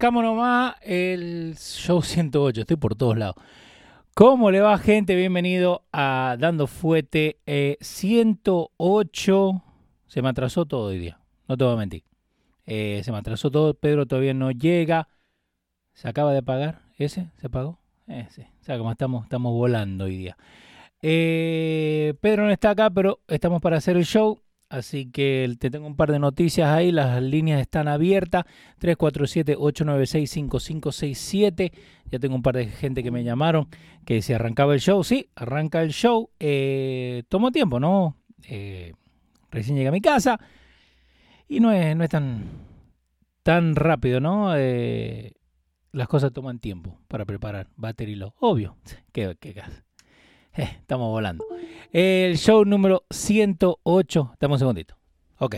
Arrancamos nomás el show 108, estoy por todos lados. ¿Cómo le va gente? Bienvenido a Dando Fuete 108. Eh, se me atrasó todo hoy día, no te voy a mentir. Eh, se me atrasó todo, Pedro todavía no llega. ¿Se acaba de pagar? ¿Ese? ¿Se pagó? Ese. O sea, como estamos, estamos volando hoy día. Eh, Pedro no está acá, pero estamos para hacer el show. Así que te tengo un par de noticias ahí, las líneas están abiertas, 347-896-5567. Ya tengo un par de gente que me llamaron que se arrancaba el show. Sí, arranca el show. Eh, tomó tiempo, ¿no? Eh, recién llegué a mi casa y no es, no es tan, tan rápido, ¿no? Eh, las cosas toman tiempo para preparar battery low. Obvio, qué, qué eh, estamos volando. El show número 108. Dame un segundito. Ok.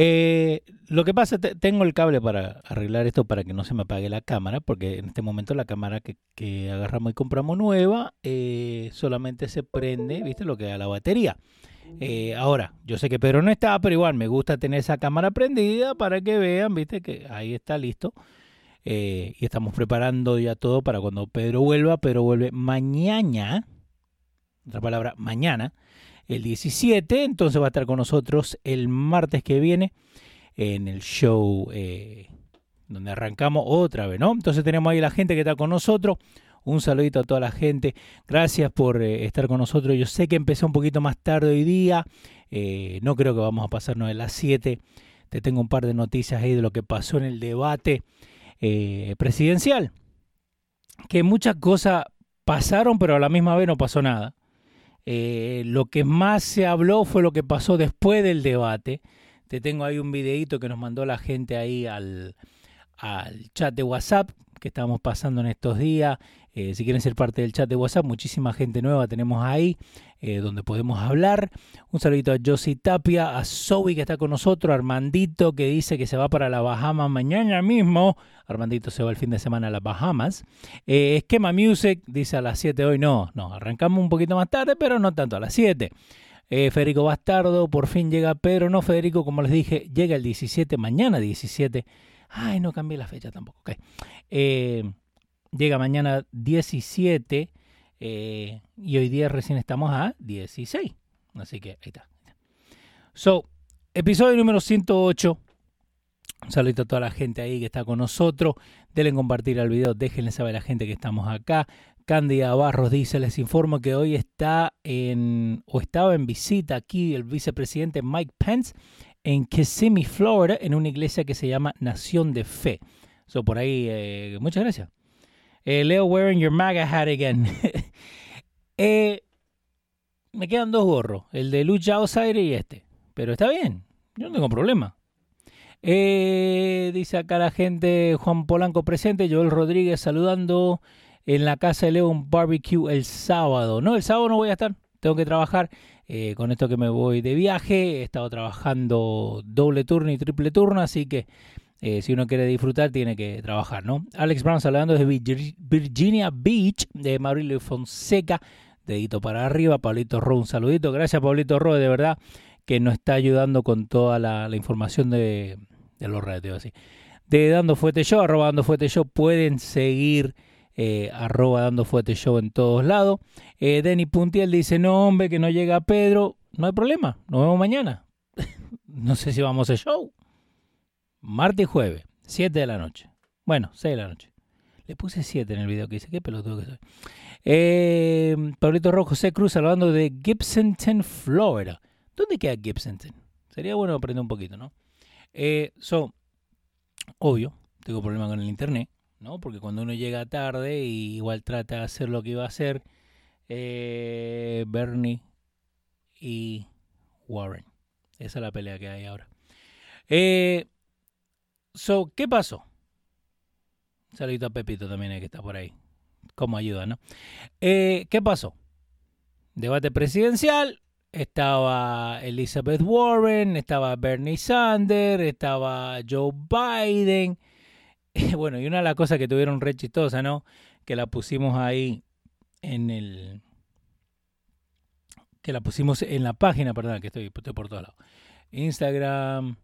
Eh, lo que pasa, tengo el cable para arreglar esto para que no se me apague la cámara, porque en este momento la cámara que, agarramos y compramos nueva eh, solamente se prende, ¿viste? Lo que da la batería. ahora, yo sé que Pedro no está, pero igual me gusta tener esa cámara prendida para que vean, ¿viste? Que ahí está listo. y estamos preparando ya todo para cuando Pedro vuelva. Pedro vuelve mañana otra palabra, mañana, el 17. Entonces va a estar con nosotros el martes que viene en el show eh, donde arrancamos otra vez, ¿no? Entonces tenemos ahí la gente que está con nosotros. Un saludito a toda la gente. Gracias por eh, estar con nosotros. Yo sé que empecé un poquito más tarde hoy día. Eh, no creo que vamos a pasarnos de las 7. Te tengo un par de noticias ahí de lo que pasó en el debate presidencial. Que muchas cosas pasaron, pero a la misma vez no pasó nada. Eh, lo que más se habló fue lo que pasó después del debate. Te tengo ahí un videito que nos mandó la gente ahí al, chat de WhatsApp que estamos pasando en estos días. Eh, si quieren ser parte del chat de WhatsApp, muchísima gente nueva tenemos ahí eh, donde podemos hablar. Un saludito a Josie Tapia, a Zoe que está con nosotros, Armandito que dice que se va para la Bahamas mañana mismo. Armandito se va el fin de semana a las Bahamas. Eh, Esquema Music dice a las 7 hoy. No, no, arrancamos un poquito más tarde, pero no tanto a las 7. Federico Bastardo, por fin llega Pedro. No, Federico, como les dije, llega el 17, mañana 17. Ay, no cambié la fecha tampoco. Okay. Llega mañana 17 eh, y hoy día recién estamos a 16. Así que ahí está. So, episodio número 108. Un saludo a toda la gente ahí que está con nosotros. Denle compartir el video, déjenle saber a la gente que estamos acá. Cándida Barros dice, les informo que hoy está en, o estaba en visita aquí el vicepresidente Mike Pence en Kissimmee, Florida, en una iglesia que se llama Nación de Fe. So, por ahí, eh, muchas gracias. Eh, Leo wearing your MAGA hat again. Eh, me quedan dos gorros, el de Lucha Outsider y este. Pero está bien, yo no tengo problema. Eh, dice acá la gente, Juan Polanco presente, Joel Rodríguez saludando en la casa de Leo un barbecue el sábado. No, el sábado no voy a estar, tengo que trabajar. con esto que me voy de viaje, he estado trabajando doble turno y triple turno, así que eh, si uno quiere disfrutar, tiene que trabajar, ¿no? Alex Brown hablando de Virginia Beach, de Maurilio Fonseca, dedito para arriba, Pablito Ro, un saludito. Gracias, Pablito Ro, de verdad, que nos está ayudando con toda la, información de, los radios, así. De Dando Fuete Show, arroba Dando Fuete Show, pueden seguir eh, arroba dando fuerte show en todos lados. Eh, Denny Puntiel dice, no hombre, que no llega Pedro. No hay problema, nos vemos mañana. no sé si vamos a show. Martes y jueves, 7 de la noche. Bueno, 6 de la noche. Le puse 7 en el video que dice, qué pelotudo que soy. Eh, Pablito Rojo, José Cruz, hablando de Gibsonton, Florida. ¿Dónde queda Gibsonton? Sería bueno aprender un poquito, ¿no? Eh, so, obvio, tengo problema con el internet, ¿no? Porque cuando uno llega tarde y igual trata de hacer lo que iba a hacer, eh, Bernie y Warren. Esa es la pelea que hay ahora. Eh, so, ¿qué pasó? Saludito a Pepito también eh, que está por ahí. Como ayuda, ¿no? Eh, ¿Qué pasó? Debate presidencial. Estaba Elizabeth Warren, estaba Bernie Sanders, estaba Joe Biden. Bueno, y una de las cosas que tuvieron re chistosa, ¿no? Que la pusimos ahí en el. Que la pusimos en la página, perdón, que estoy, estoy por todos lados. Instagram.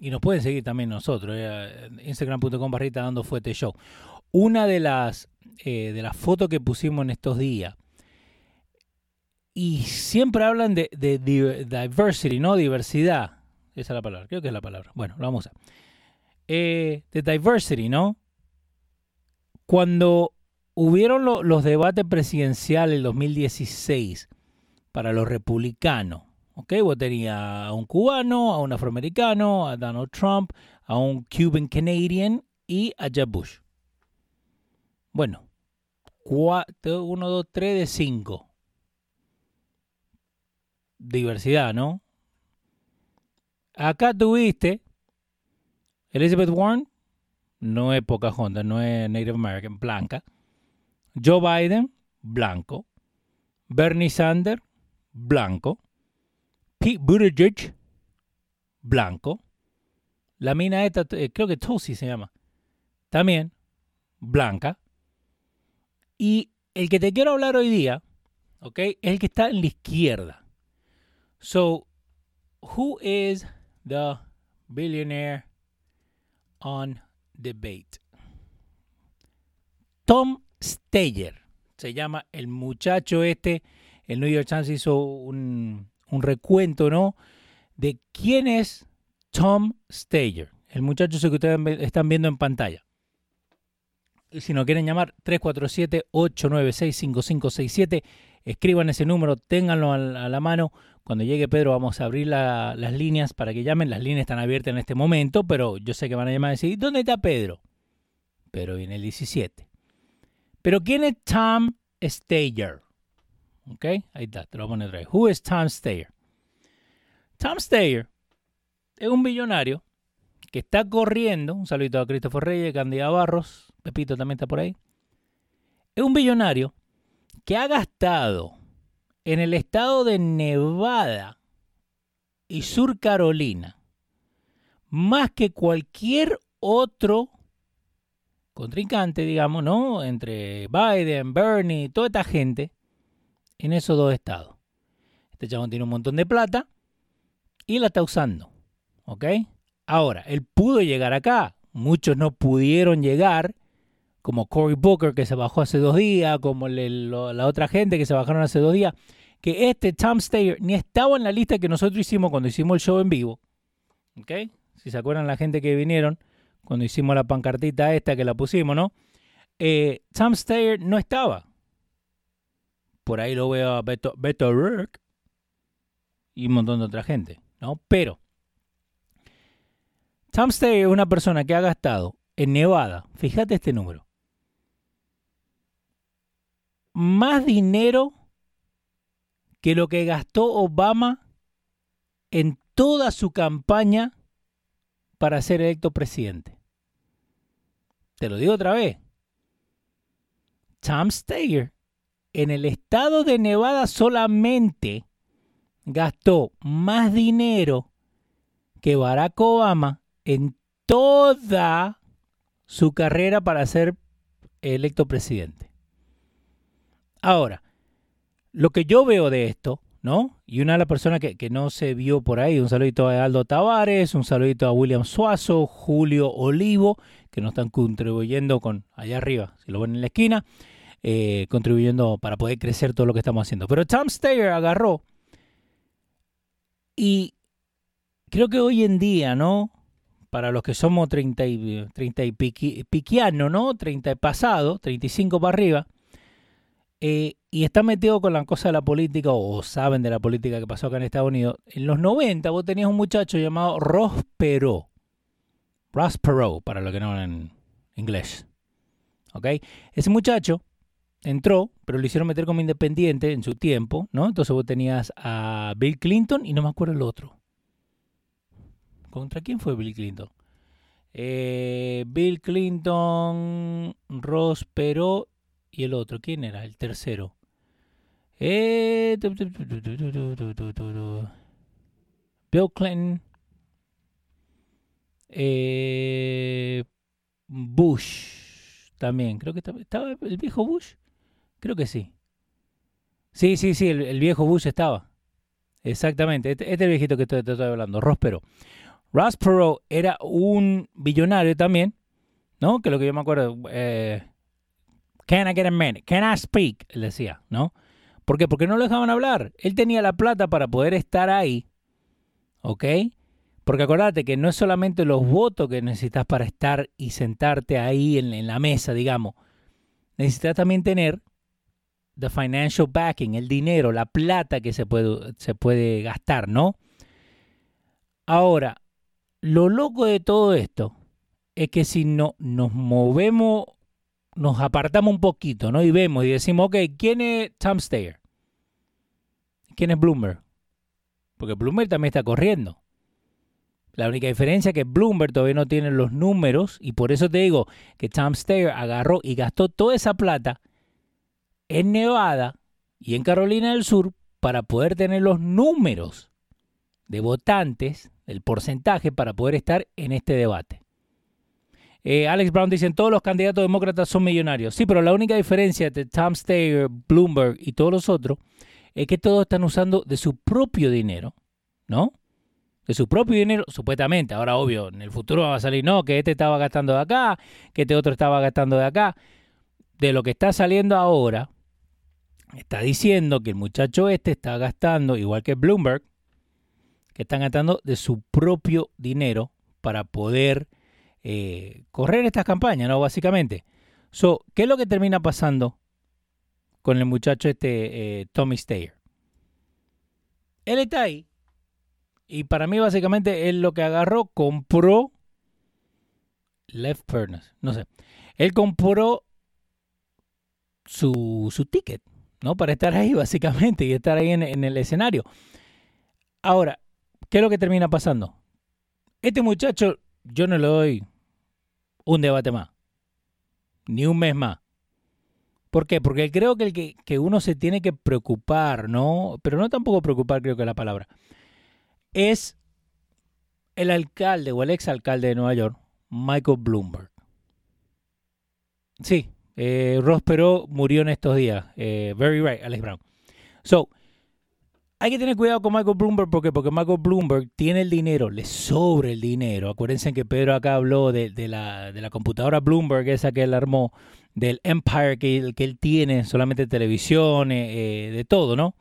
Y nos pueden seguir también nosotros. Eh, Instagram.com barrita dando fuerte show. Una de las, eh, de las fotos que pusimos en estos días. Y siempre hablan de, de, diversity, ¿no? Diversidad. Esa es la palabra. Creo que es la palabra. Bueno, lo vamos a. Eh, de diversity, ¿no? Cuando hubieron lo, los debates presidenciales en 2016 para los republicanos, ¿ok? Vos tenías a un cubano, a un afroamericano, a Donald Trump, a un Cuban Canadian y a Jeb Bush. Bueno, 1, 2, 3 de 5. Diversidad, ¿no? Acá tuviste Elizabeth Warren, no es Pocahontas, no es Native American, blanca. Joe Biden, blanco. Bernie Sanders, blanco. Pete Buttigieg, blanco. La mina esta, eh, creo que Tulsi se llama, también blanca. Y el que te quiero hablar hoy día, ¿ok? Es el que está en la izquierda. So, who is the billionaire on debate? Tom Steyer se llama el muchacho este. El New York Times hizo un, un recuento, ¿no? De quién es Tom Steyer, el muchacho que ustedes están viendo en pantalla. Y si no quieren llamar, 347-896-5567. Escriban ese número, ténganlo a la mano. Cuando llegue Pedro vamos a abrir la, las líneas para que llamen. Las líneas están abiertas en este momento, pero yo sé que van a llamar y decir, ¿dónde está Pedro? Pedro viene el 17. Pero ¿quién es Tom Steyer? ¿Ok? Ahí está, te lo voy a poner. Who is Tom Steyer? Tom Steyer es un millonario que está corriendo. Un saludo a Christopher Reyes, Candida Barros, Pepito también está por ahí. Es un billonario que ha gastado en el estado de Nevada y Sur Carolina más que cualquier otro contrincante, digamos, ¿no? Entre Biden, Bernie, toda esta gente en esos dos estados. Este chabón tiene un montón de plata y la está usando, ¿ok? Ahora, él pudo llegar acá. Muchos no pudieron llegar, como Cory Booker que se bajó hace dos días, como la otra gente que se bajaron hace dos días. Que este Tom Steyer ni estaba en la lista que nosotros hicimos cuando hicimos el show en vivo. ¿Ok? Si se acuerdan la gente que vinieron cuando hicimos la pancartita esta que la pusimos, ¿no? Eh, Tom Steyer no estaba. Por ahí lo veo a Beto, Beto y un montón de otra gente, ¿no? Pero Tom Steyer es una persona que ha gastado en Nevada, fíjate este número, más dinero que lo que gastó Obama en toda su campaña para ser electo presidente. Te lo digo otra vez. Tom Steyer en el estado de Nevada solamente gastó más dinero que Barack Obama en toda su carrera para ser electo presidente. Ahora, lo que yo veo de esto, ¿no? Y una de las personas que, que, no se vio por ahí, un saludito a Aldo Tavares, un saludito a William Suazo, Julio Olivo, que nos están contribuyendo con allá arriba, si lo ven en la esquina, eh, contribuyendo para poder crecer todo lo que estamos haciendo. Pero Tom Steyer agarró y creo que hoy en día, ¿no? Para los que somos 30 y, 30 y piquiano, ¿no? 30 pasado, 35 para arriba, eh, y está metido con la cosa de la política, o saben de la política que pasó acá en Estados Unidos. En los 90 vos tenías un muchacho llamado Ross Perot. Ross Perot, para los que no hablan inglés. ¿Ok? Ese muchacho entró, pero lo hicieron meter como independiente en su tiempo, ¿no? Entonces vos tenías a Bill Clinton y no me acuerdo el otro. ¿Contra quién fue Bill Clinton? Eh, Bill Clinton, Ross Perot y el otro. ¿Quién era? El tercero. Eh, Bill Clinton. Eh, Bush también. Creo que estaba el viejo Bush. Creo que sí. Sí, sí, sí, el, viejo Bush estaba. Exactamente. Este, este es el viejito que te, estoy hablando, Ross Perot. Ross Perot era un billonario también, ¿no? Que lo que yo me acuerdo, eh, Can I get a minute? Can I speak? Él decía, ¿no? ¿Por qué? Porque no lo dejaban hablar. Él tenía la plata para poder estar ahí, ¿ok? Porque acordate que no es solamente los votos que necesitas para estar y sentarte ahí en la mesa, digamos. Necesitas también tener the financial backing, el dinero, la plata que se puede, se puede gastar, ¿no? Ahora, lo loco de todo esto es que si no, nos movemos, nos apartamos un poquito, ¿no? Y vemos y decimos, ok, ¿quién es Tom Steyer? ¿Quién es Bloomberg? Porque Bloomberg también está corriendo. La única diferencia es que Bloomberg todavía no tiene los números y por eso te digo que Tom Steyer agarró y gastó toda esa plata en Nevada y en Carolina del Sur para poder tener los números de votantes, el porcentaje para poder estar en este debate. Eh, Alex Brown dice, todos los candidatos demócratas son millonarios. Sí, pero la única diferencia entre Tom Steyer, Bloomberg y todos los otros es que todos están usando de su propio dinero, ¿no? De su propio dinero, supuestamente. Ahora, obvio, en el futuro va a salir, no, que este estaba gastando de acá, que este otro estaba gastando de acá. De lo que está saliendo ahora, está diciendo que el muchacho este está gastando, igual que Bloomberg, que están gastando de su propio dinero para poder eh, correr estas campañas, ¿no? Básicamente. ¿Qué es lo que termina pasando con el muchacho este, eh, Tommy Steyer? Él está ahí. Y para mí, básicamente, él lo que agarró, compró Left Furnace. No sé. Él compró su, su ticket ¿no? Para estar ahí, básicamente, y estar ahí en, el escenario. Ahora, ¿qué es lo que termina pasando? Este muchacho, yo no le doy un debate más, ni un mes más. ¿Por qué? Porque creo que, el que, que uno se tiene que preocupar, ¿no? Pero no tampoco preocupar, creo que es la palabra. Es el alcalde o el exalcalde de Nueva York, Michael Bloomberg. Sí, eh, Ross Perot murió en estos días. Eh, very right, Alex Brown. So, hay que tener cuidado con Michael Bloomberg porque, porque Michael Bloomberg tiene el dinero, le sobra el dinero. Acuérdense que Pedro acá habló de, la, computadora Bloomberg, esa que él armó, del Empire que, que él tiene, solamente televisión, eh, de todo, ¿no?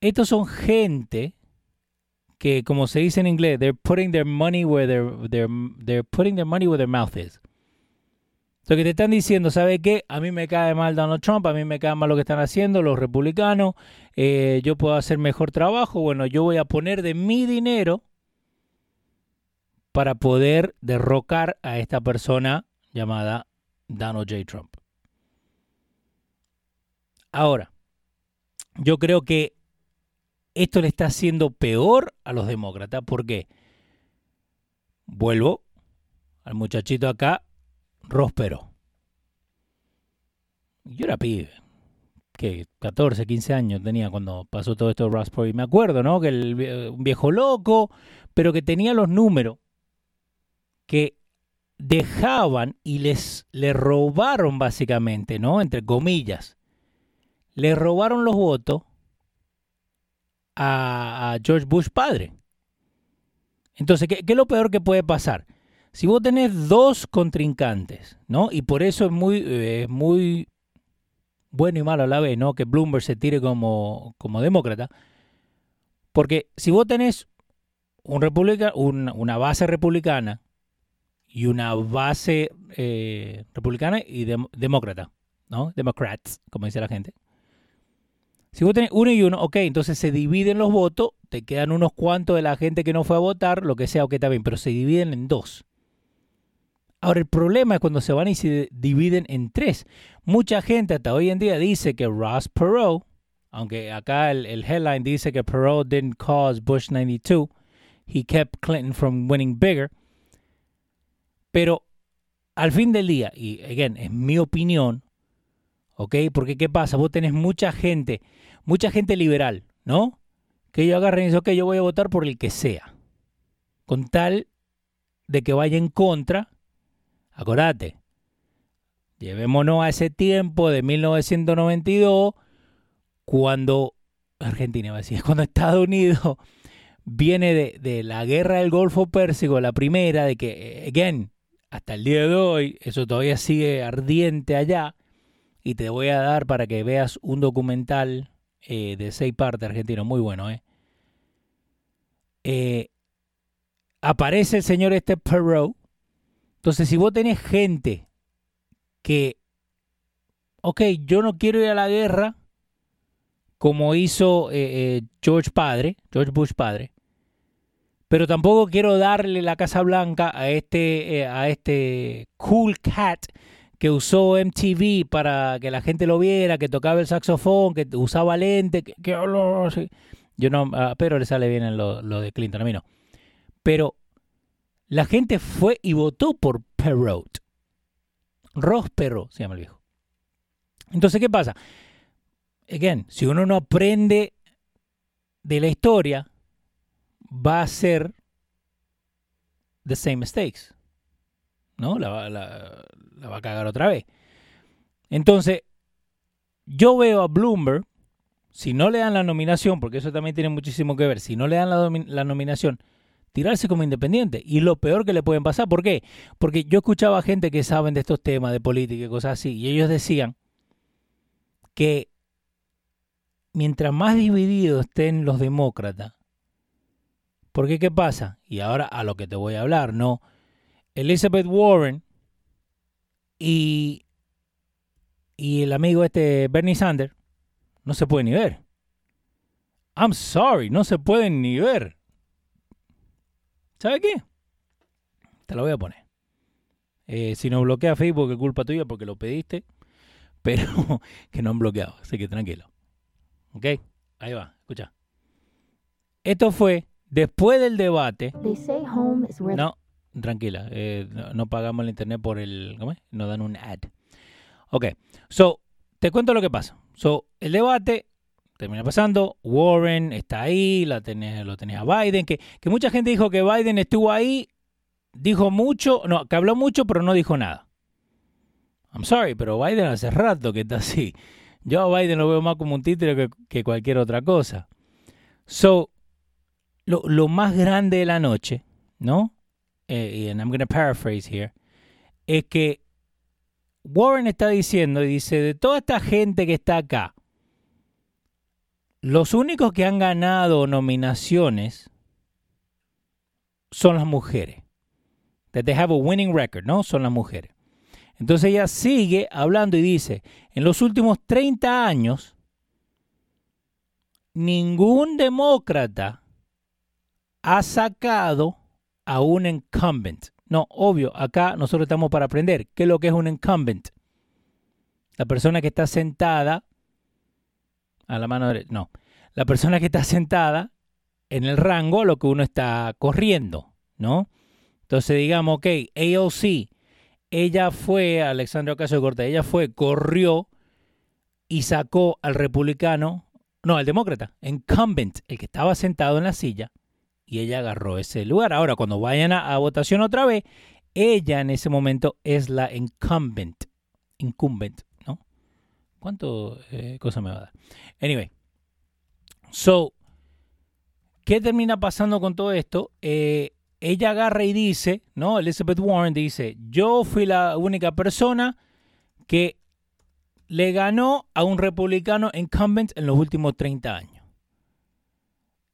Estos son gente que, como se dice en inglés, they're putting their money where their, they're putting their money where their mouth is. Lo que te están diciendo, ¿sabe qué? A mí me cae mal Donald Trump, a mí me cae mal lo que están haciendo los republicanos, eh, yo puedo hacer mejor trabajo, bueno, yo voy a poner de mi dinero para poder derrocar a esta persona llamada Donald J. Trump. Ahora, yo creo que esto le está haciendo peor a los demócratas. ¿Por qué? Vuelvo al muchachito acá Róspero. Yo era pibe, que 14, 15 años tenía cuando pasó todo esto de Ross Y me acuerdo, ¿no? Que el, un viejo loco, pero que tenía los números que dejaban y les le robaron básicamente, ¿no? Entre comillas. Le robaron los votos a, George Bush padre. Entonces, ¿qué, es lo peor que puede pasar? Si vos tenés dos contrincantes, ¿no? Y por eso es muy, eh, muy bueno y malo a la vez, ¿no? Que Bloomberg se tire como, como demócrata. Porque si vos tenés un una base republicana y una base eh, republicana y demócrata, ¿no? Democrats, como dice la gente. Si vos tenés uno y uno, ok, entonces se dividen los votos, te quedan unos cuantos de la gente que no fue a votar, lo que sea, ok, está bien, pero se dividen en dos. Ahora, el problema es cuando se van y se dividen en tres. Mucha gente hasta hoy en día dice que Ross Perot, aunque acá el, headline dice que Perot didn't cause Bush 92, he kept Clinton from winning bigger. Pero al fin del día, y again, es mi opinión, ¿ok? Porque ¿qué pasa? Vos tenés mucha gente, mucha gente liberal, ¿no? Que ellos agarren y dicen, ok, yo voy a votar por el que sea. Con tal de que vaya en contra Acordate, llevémonos a ese tiempo de 1992, cuando Argentina, decir, cuando Estados Unidos viene de, la guerra del Golfo Pérsico, la primera, de que, again, hasta el día de hoy, eso todavía sigue ardiente allá, y te voy a dar para que veas un documental eh, de seis partes argentino, muy bueno, ¿eh? ¿eh? aparece el señor este Perot, entonces, si vos tenés gente que, ok, yo no quiero ir a la guerra, como hizo eh, eh, George Padre, George Bush Padre, pero tampoco quiero darle la Casa Blanca a este, eh, a este cool cat que usó MTV para que la gente lo viera, que tocaba el saxofón, que usaba lente, que, yo no, pero le sale bien lo, lo de Clinton, a mí no. Pero la gente fue y votó por Perot. Ross Perot se llama el viejo. Entonces, ¿qué pasa? Again, si uno no aprende de la historia, va a ser the same mistakes. ¿No? La, va a cagar otra vez. Entonces, yo veo a Bloomberg, si no le dan la nominación, porque eso también tiene muchísimo que ver, si no le dan la, la nominación, tirarse como independiente. Y lo peor que le pueden pasar, ¿por qué? Porque yo escuchaba gente que saben de estos temas de política y cosas así, y ellos decían que mientras más divididos estén los demócratas, porque ¿qué pasa? Y ahora a lo que te voy a hablar, ¿no? Elizabeth Warren y, y el amigo este Bernie Sanders no se pueden ni ver. I'm sorry, no se pueden ni ver. ¿Sabe qué? Te lo voy a poner. Eh, si no bloquea Facebook, es culpa tuya porque lo pediste, pero que no han bloqueado, así que tranquilo. ¿Ok? Ahí va, escucha. Esto fue después del debate. No, tranquila, eh, no, pagamos el internet por el. ¿Cómo es? Nos dan un ad. Ok, so, te cuento lo que pasa. So, el debate termina pasando. Warren está ahí, lo tenés a Biden, que, que mucha gente dijo que Biden estuvo ahí, dijo mucho, no, que habló mucho, pero no dijo nada. I'm sorry, pero Biden hace rato que está así. Yo a Biden lo veo más como un títere que, cualquier otra cosa. So, lo, lo, más grande de la noche, ¿no? Eh, y I'm going to paraphrase here, es que Warren está diciendo, y dice, de toda esta gente que está acá, los únicos que han ganado nominaciones son las mujeres. That they have a winning record, ¿no? Son las mujeres. Entonces ella sigue hablando y dice, en los últimos 30 años, ningún demócrata ha sacado a un incumbent. No, obvio, acá nosotros estamos para aprender qué es lo que es un incumbent. La persona que está sentada a la mano derecha. No. La persona que está sentada en el rango a lo que uno está corriendo, ¿no? Entonces digamos, ok, AOC, ella fue, Alexandra Ocasio Cortez, ella fue, corrió y sacó al republicano, no, al demócrata, incumbent, el que estaba sentado en la silla, y ella agarró ese lugar. Ahora, cuando vayan a, votación otra vez, ella en ese momento es la incumbent, incumbent, ¿Cuánto eh, cosa me va a dar? Anyway, so, ¿qué termina pasando con todo esto? Eh, ella agarra y dice, ¿no? Elizabeth Warren dice, yo fui la única persona que le ganó a un republicano incumbent en los últimos 30 años.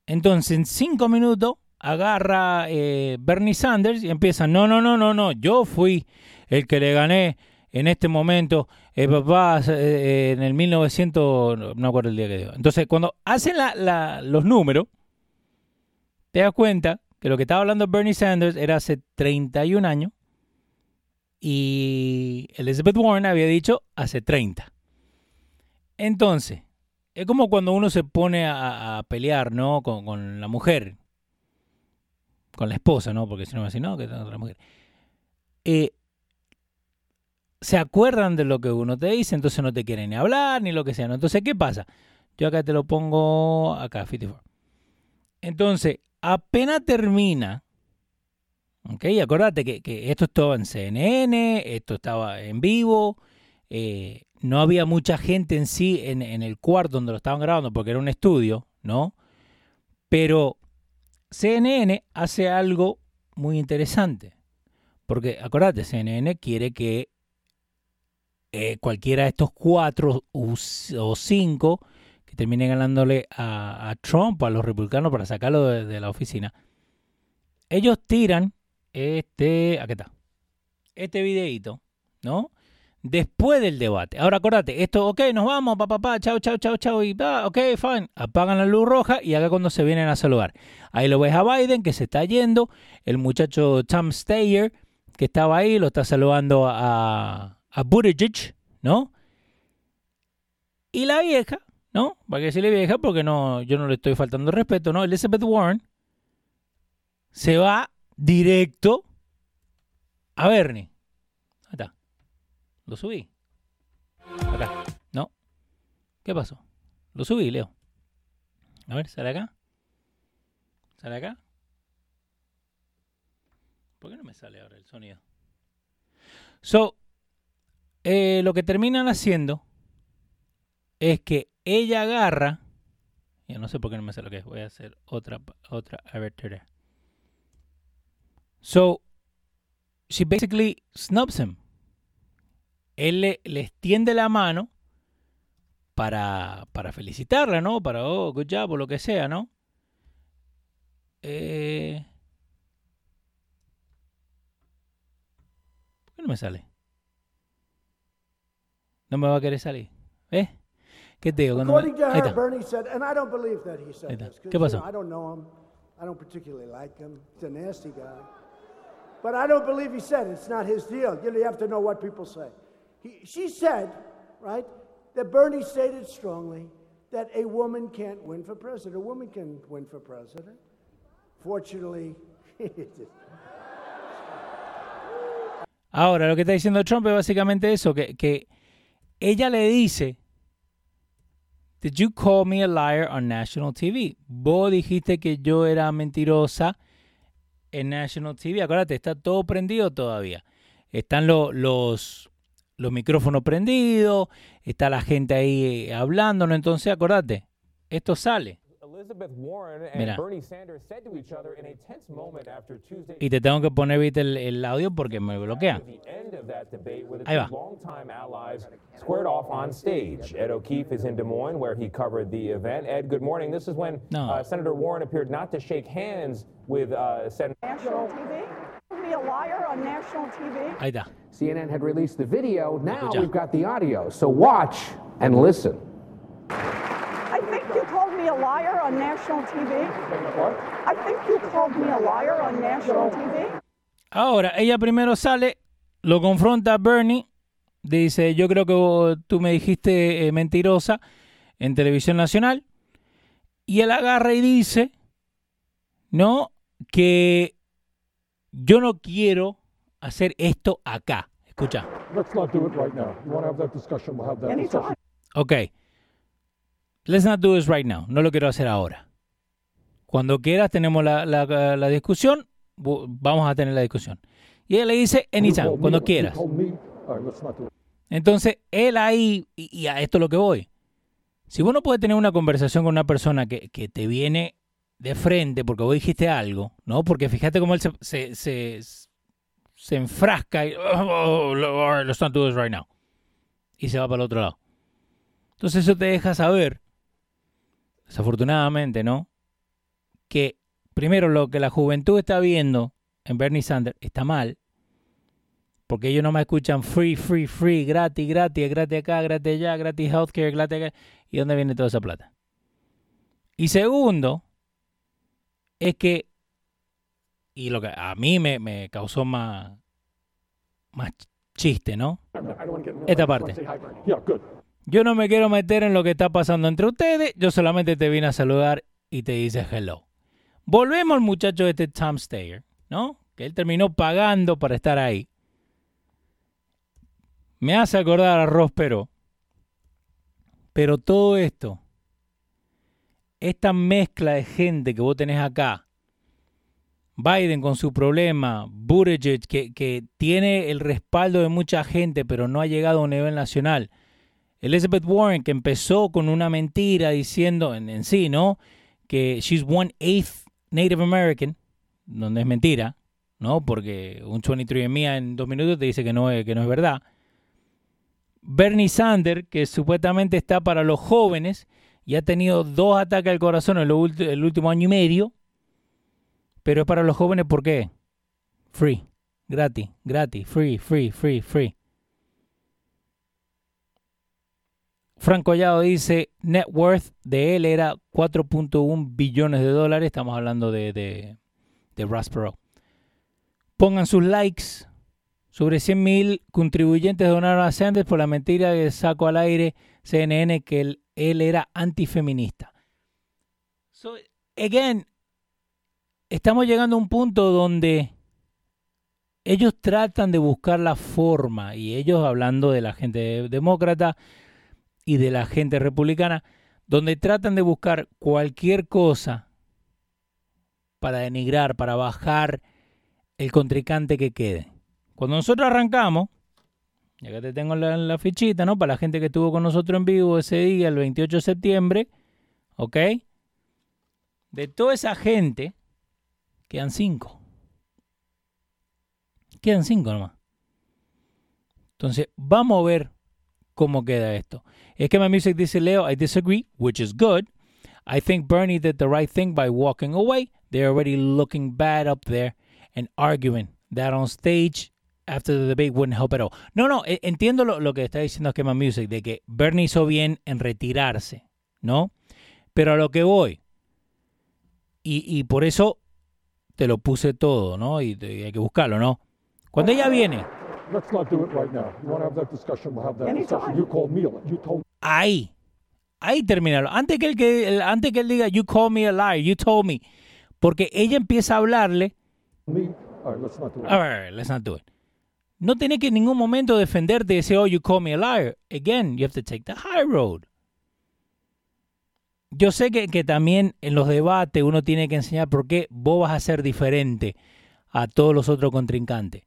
Entonces, en cinco minutos, agarra eh, Bernie Sanders y empieza, no, no, no, no, no, yo fui el que le gané en este momento, eh, papá, eh, en el 1900, no acuerdo el día que dio. Entonces, cuando hacen los números, te das cuenta que lo que estaba hablando Bernie Sanders era hace 31 años y Elizabeth Warren había dicho hace 30. Entonces, es como cuando uno se pone a, pelear, ¿no? Con, la mujer, con la esposa, ¿no? Porque si no me dice, no, que tengo otra mujer. Eh, se acuerdan de lo que uno te dice, entonces no te quieren ni hablar, ni lo que sea. Entonces, ¿qué pasa? Yo acá te lo pongo acá, 54. Entonces, apenas termina, ¿ok? Acordate que, que esto estaba en CNN, esto estaba en vivo, eh, no había mucha gente en sí en, en, el cuarto donde lo estaban grabando porque era un estudio, ¿no? Pero CNN hace algo muy interesante. Porque acordate, CNN quiere que eh, cualquiera de estos cuatro o cinco que terminen ganándole a, Trump, a los republicanos, para sacarlo de, la oficina, ellos tiran este, aquí está, este videito, ¿no? Después del debate. Ahora acordate, esto, ok, nos vamos, papá, pa, pa, chao, chao, chao, chao, y va, ok, fine. Apagan la luz roja y acá cuando se vienen a saludar. Ahí lo ves a Biden que se está yendo, el muchacho Tom Steyer que estaba ahí, lo está saludando a, a Buttigieg, ¿no? Y la vieja, ¿no? Para que decirle vieja, porque no, yo no le estoy faltando respeto, ¿no? Elizabeth Warren se va directo a Bernie. Está. Lo subí. Acá. ¿No? ¿Qué pasó? Lo subí, Leo. A ver, sale acá. ¿Sale acá? ¿Por qué no me sale ahora el sonido? So, eh, lo que terminan haciendo es que ella agarra. Ya no sé por qué no me sé lo que es. Voy a hacer otra. Otra. A ver, So, she basically snubs him. Él le, le extiende la mano para, para felicitarla, ¿no? Para, oh, good job o lo que sea, ¿no? Eh... ¿Por qué no me sale? No me va a querer salir. ¿Ves? ¿Qué te digo? Cuando According to her, Bernie said, and I don't believe that he said this. ¿Qué pasó? I don't know him. I don't particularly like him. He's a nasty guy. But I don't believe he said it. It's not his deal. You have to know what people say. He, she said, right, that Bernie stated strongly that a woman can't win for president. A woman can win for president. Fortunately, Ahora, lo que está diciendo Trump es básicamente eso, que, que ella le dice, Did you call me a liar on national TV? Vos dijiste que yo era mentirosa en national TV. Acuérdate, está todo prendido todavía. Están los, los micrófonos prendidos, está la gente ahí hablando, Entonces, acuérdate, esto sale. Elizabeth Warren and Mira. Bernie Sanders said to each other in a tense moment after Tuesday. Y te tengo que poner ¿viste, el, el audio porque me bloquea. Ahí va. Squared off on stage. Ed O'Keefe is in Des Moines where he covered the event. Ed, good morning. This is when no. uh, Senator Warren appeared not to shake hands with uh, Senator. National TV? Be a liar on national TV? Ahí está. CNN had released the video. Now we've got the audio. So watch and listen. On national TV? I think you called me a liar on national TV. Ahora, ella primero sale, lo confronta a Bernie, dice, yo creo que tú me dijiste eh, mentirosa en televisión nacional, y él agarra y dice, no, que yo no quiero hacer esto acá. Escucha. Let's not do it right now. You want to have that discussion? We'll have that discussion. Okay. Let's not do this right now. No lo quiero hacer ahora. Cuando quieras tenemos la, la, discusión, vamos a tener la discusión. Y él le dice, anytime, cuando quieras. Entonces, él ahí, y, a esto es lo que voy. Si vos no puedes tener una conversación con una persona que, que te viene de frente porque vos dijiste algo, ¿no? Porque fíjate cómo él se, se, se, se enfrasca y oh, lo, let's not do this right now. Y se va para el otro lado. Entonces eso te deja saber, desafortunadamente, ¿no? Que primero lo que la juventud está viendo en Bernie Sanders está mal. Porque ellos no me escuchan free, free, free, gratis, gratis, gratis acá, gratis allá, gratis healthcare, gratis acá. ¿Y dónde viene toda esa plata? Y segundo, es que, y lo que a mí me, me causó más, más chiste, ¿no? Esta parte. Yo no me quiero meter en lo que está pasando entre ustedes, yo solamente te vine a saludar y te dice hello. Volvemos al muchacho de este Tom Steyer, ¿no? Que él terminó pagando para estar ahí. Me hace acordar a Ross Pero. Pero todo esto esta mezcla de gente que vos tenés acá, Biden con su problema, Buttigieg que, que, tiene el respaldo de mucha gente pero no ha llegado a un nivel nacional, Elizabeth Warren que empezó con una mentira diciendo en, sí, ¿no? Que she's one eighth Native American, donde es mentira, ¿no? Porque un 23 mía en dos minutos te dice que no, es, que no es verdad. Bernie Sanders, que supuestamente está para los jóvenes, y ha tenido dos ataques al corazón en el último año y medio. Pero es para los jóvenes, ¿por qué? Free, gratis, gratis, free, free, free, free. Franco Collado dice, net worth de él era 4.1 billones de dólares. Estamos hablando de, de, Pongan sus likes. Sobre 100.000 contribuyentes donaron a Sanders por la mentira que sacó al aire CNN que él él era antifeminista. So, again, estamos llegando a un punto donde ellos tratan de buscar la forma, y ellos hablando de la gente demócrata y de la gente republicana, donde tratan de buscar cualquier cosa para denigrar, para bajar el contrincante que quede. Cuando nosotros arrancamos, ya que te tengo la, la, fichita, ¿no? Para la gente que estuvo con nosotros en vivo ese día, el 28 de septiembre, ¿ok? De toda esa gente, quedan cinco. Quedan cinco nomás. Entonces, vamos a ver cómo queda esto. Es que My Music dice, Leo, I disagree, which is good. I think Bernie did the right thing by walking away. They're already looking bad up there and arguing that on stage after the debate wouldn't help at all. No, no, e, entiendo lo, lo que está diciendo Schema Music, de que Bernie hizo bien en retirarse, ¿no? Pero a lo que voy, y, y por eso te lo puse todo, ¿no? Y, y hay que buscarlo, ¿no? Cuando ella viene... Let's not do it right now. You want to have that discussion, we'll have that discussion. You called me, you told Ahí, ahí terminalo. Antes que, él, que, antes que él diga, you call me a liar, you told me. Porque ella empieza a hablarle... Me. All right, let's not do it. All right, let's not do it no tenés que en ningún momento defenderte y decir, oh, you call me a liar. Again, you have to take the high road. Yo sé que, que, también en los debates uno tiene que enseñar por qué vos vas a ser diferente a todos los otros contrincantes.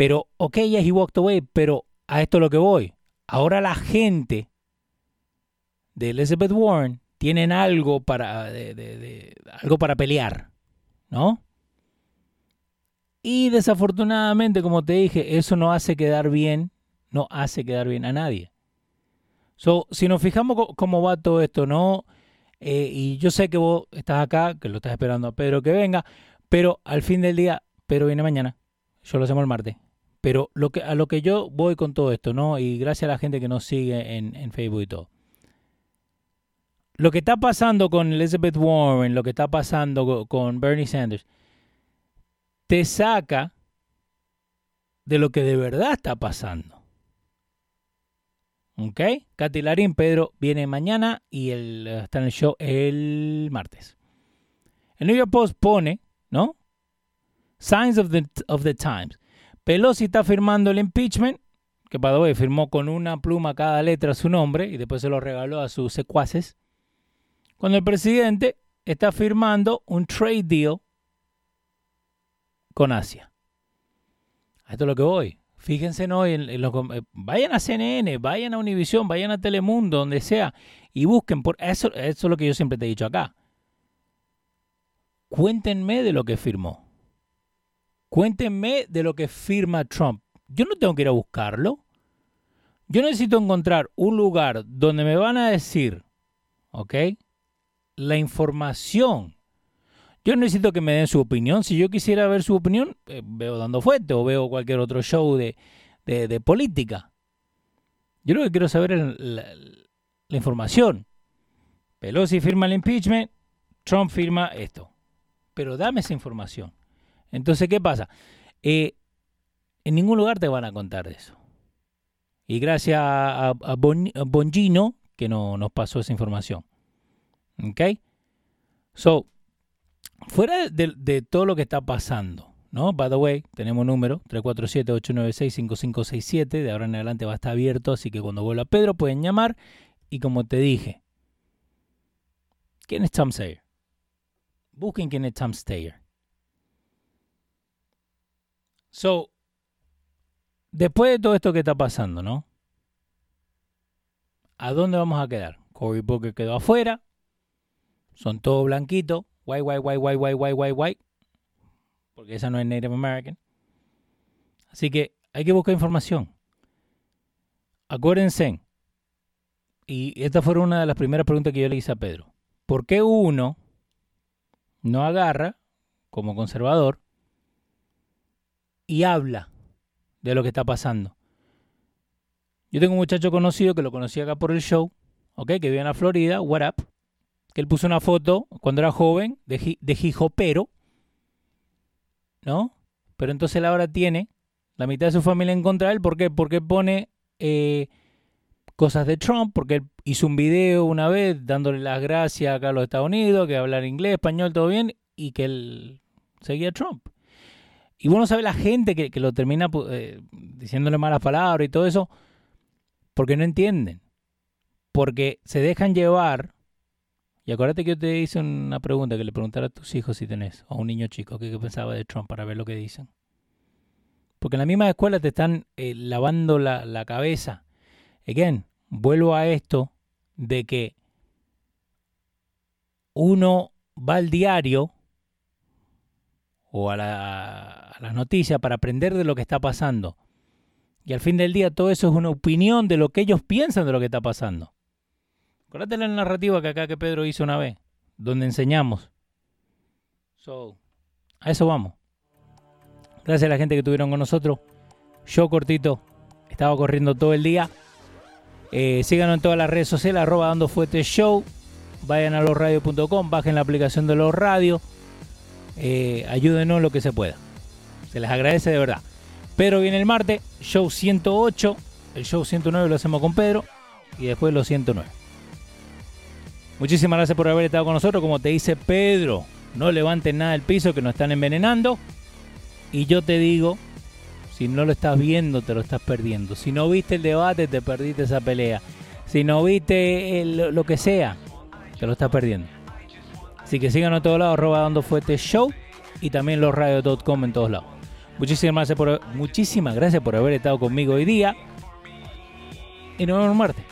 Pero, ok, yes, he walked away, pero a esto es lo que voy. Ahora la gente de Elizabeth Warren tienen algo para, algo para pelear, ¿no? Y desafortunadamente, como te dije, eso no hace quedar bien, no hace quedar bien a nadie. So, si nos fijamos cómo va todo esto, ¿no? Eh, y yo sé que vos estás acá, que lo estás esperando a Pedro que venga, pero al fin del día, Pedro viene mañana, yo lo hacemos el martes. Pero a lo que yo voy con todo esto, ¿no? Y gracias a la gente que nos sigue en, Facebook y todo. Lo que está pasando con Elizabeth Warren, lo que está pasando con Bernie Sanders, te saca de lo que de verdad está pasando. ¿Ok? Katy Pedro viene mañana y el, está en el show el martes. El New York Post pone, ¿no? Signs of the, of the Times. Pelosi está firmando el impeachment, que hoy firmó con una pluma cada letra su nombre y después se lo regaló a sus secuaces. Cuando el presidente está firmando un trade deal con Asia. Esto es lo que voy. Fíjense ¿no? eh, vayan a CNN, vayan a Univision, vayan a Telemundo, donde sea, y busquen por eso, eso es lo que yo siempre te he dicho acá. cuéntenme de lo que firmó. Cuéntenme de lo que firma Trump. Yo no tengo que ir a buscarlo. Yo necesito encontrar un lugar donde me van a decir, ¿ok? La información. Yo necesito que me den su opinión. Si yo quisiera ver su opinión, eh, veo Dando Fuente o veo cualquier otro show de, de, política. Yo lo que quiero saber es la, la información. Pelosi firma el impeachment, Trump firma esto. Pero dame esa información. Entonces, ¿qué pasa? Eh, en ningún lugar te van a contar de eso. Y gracias a, Bongino que no, nos pasó esa información. ¿Ok? So, fuera de, de, todo lo que está pasando, ¿no? By the way, tenemos número 347-896-5567. De ahora en adelante va a estar abierto, así que cuando vuelva Pedro pueden llamar. Y como te dije, ¿quién es Tom Sayer? Busquen quién es Tom Sayer. So, después de todo esto que está pasando, ¿no? ¿A dónde vamos a quedar? Cory Booker quedó afuera. Son todos blanquitos. White, white, white, white, white, white, white. Porque esa no es Native American. Así que hay que buscar información. Acuérdense. Y esta fue una de las primeras preguntas que yo le hice a Pedro. ¿Por qué uno no agarra, como conservador, y habla de lo que está pasando. Yo tengo un muchacho conocido que lo conocí acá por el show, ¿ok? Que vive en la Florida, What Up, que él puso una foto cuando era joven de, de pero ¿no? Pero entonces él ahora tiene la mitad de su familia en contra de él. ¿Por qué? Porque pone eh, cosas de Trump, porque él hizo un video una vez dándole las gracias acá a los Estados Unidos, que hablar inglés, español, todo bien, y que él seguía a Trump. Y bueno, sabe la gente que, lo termina eh, diciéndole malas palabras y todo eso, porque no entienden. Porque se dejan llevar. Y acuérdate que yo te hice una pregunta que le preguntara a tus hijos si tenés, o a un niño chico, que, pensaba de Trump para ver lo que dicen. Porque en la misma escuela te están eh, lavando la, la cabeza. Again, vuelvo a esto de que uno va al diario o a, la, las noticias para aprender de lo que está pasando. Y al fin del día todo eso es una opinión de lo que ellos piensan de lo que está pasando. Acuérdate la narrativa que acá que Pedro hizo una vez, donde enseñamos. So, a eso vamos. Gracias a la gente que estuvieron con nosotros. Yo cortito, estaba corriendo todo el día. Eh, síganos en todas las redes sociales, arroba dando fuerte show. Vayan a losradios.com, bajen la aplicación de los radios eh, ayúdenos lo que se pueda. Se les agradece de verdad. Pedro viene el martes, show 108, el show 109 lo hacemos con Pedro y después los 109. Muchísimas gracias por haber estado con nosotros. Como te dice Pedro, no levanten nada del piso que nos están envenenando. Y yo te digo, si no lo estás viendo, te lo estás perdiendo. Si no viste el debate, te perdiste esa pelea. Si no viste lo que sea, te lo estás perdiendo. Así que síganos a todos lados, arroba dando fuerte show y también losradio.com en todos lados. Muchísimas gracias, por, haber estado conmigo hoy día. Y nos vemos martes.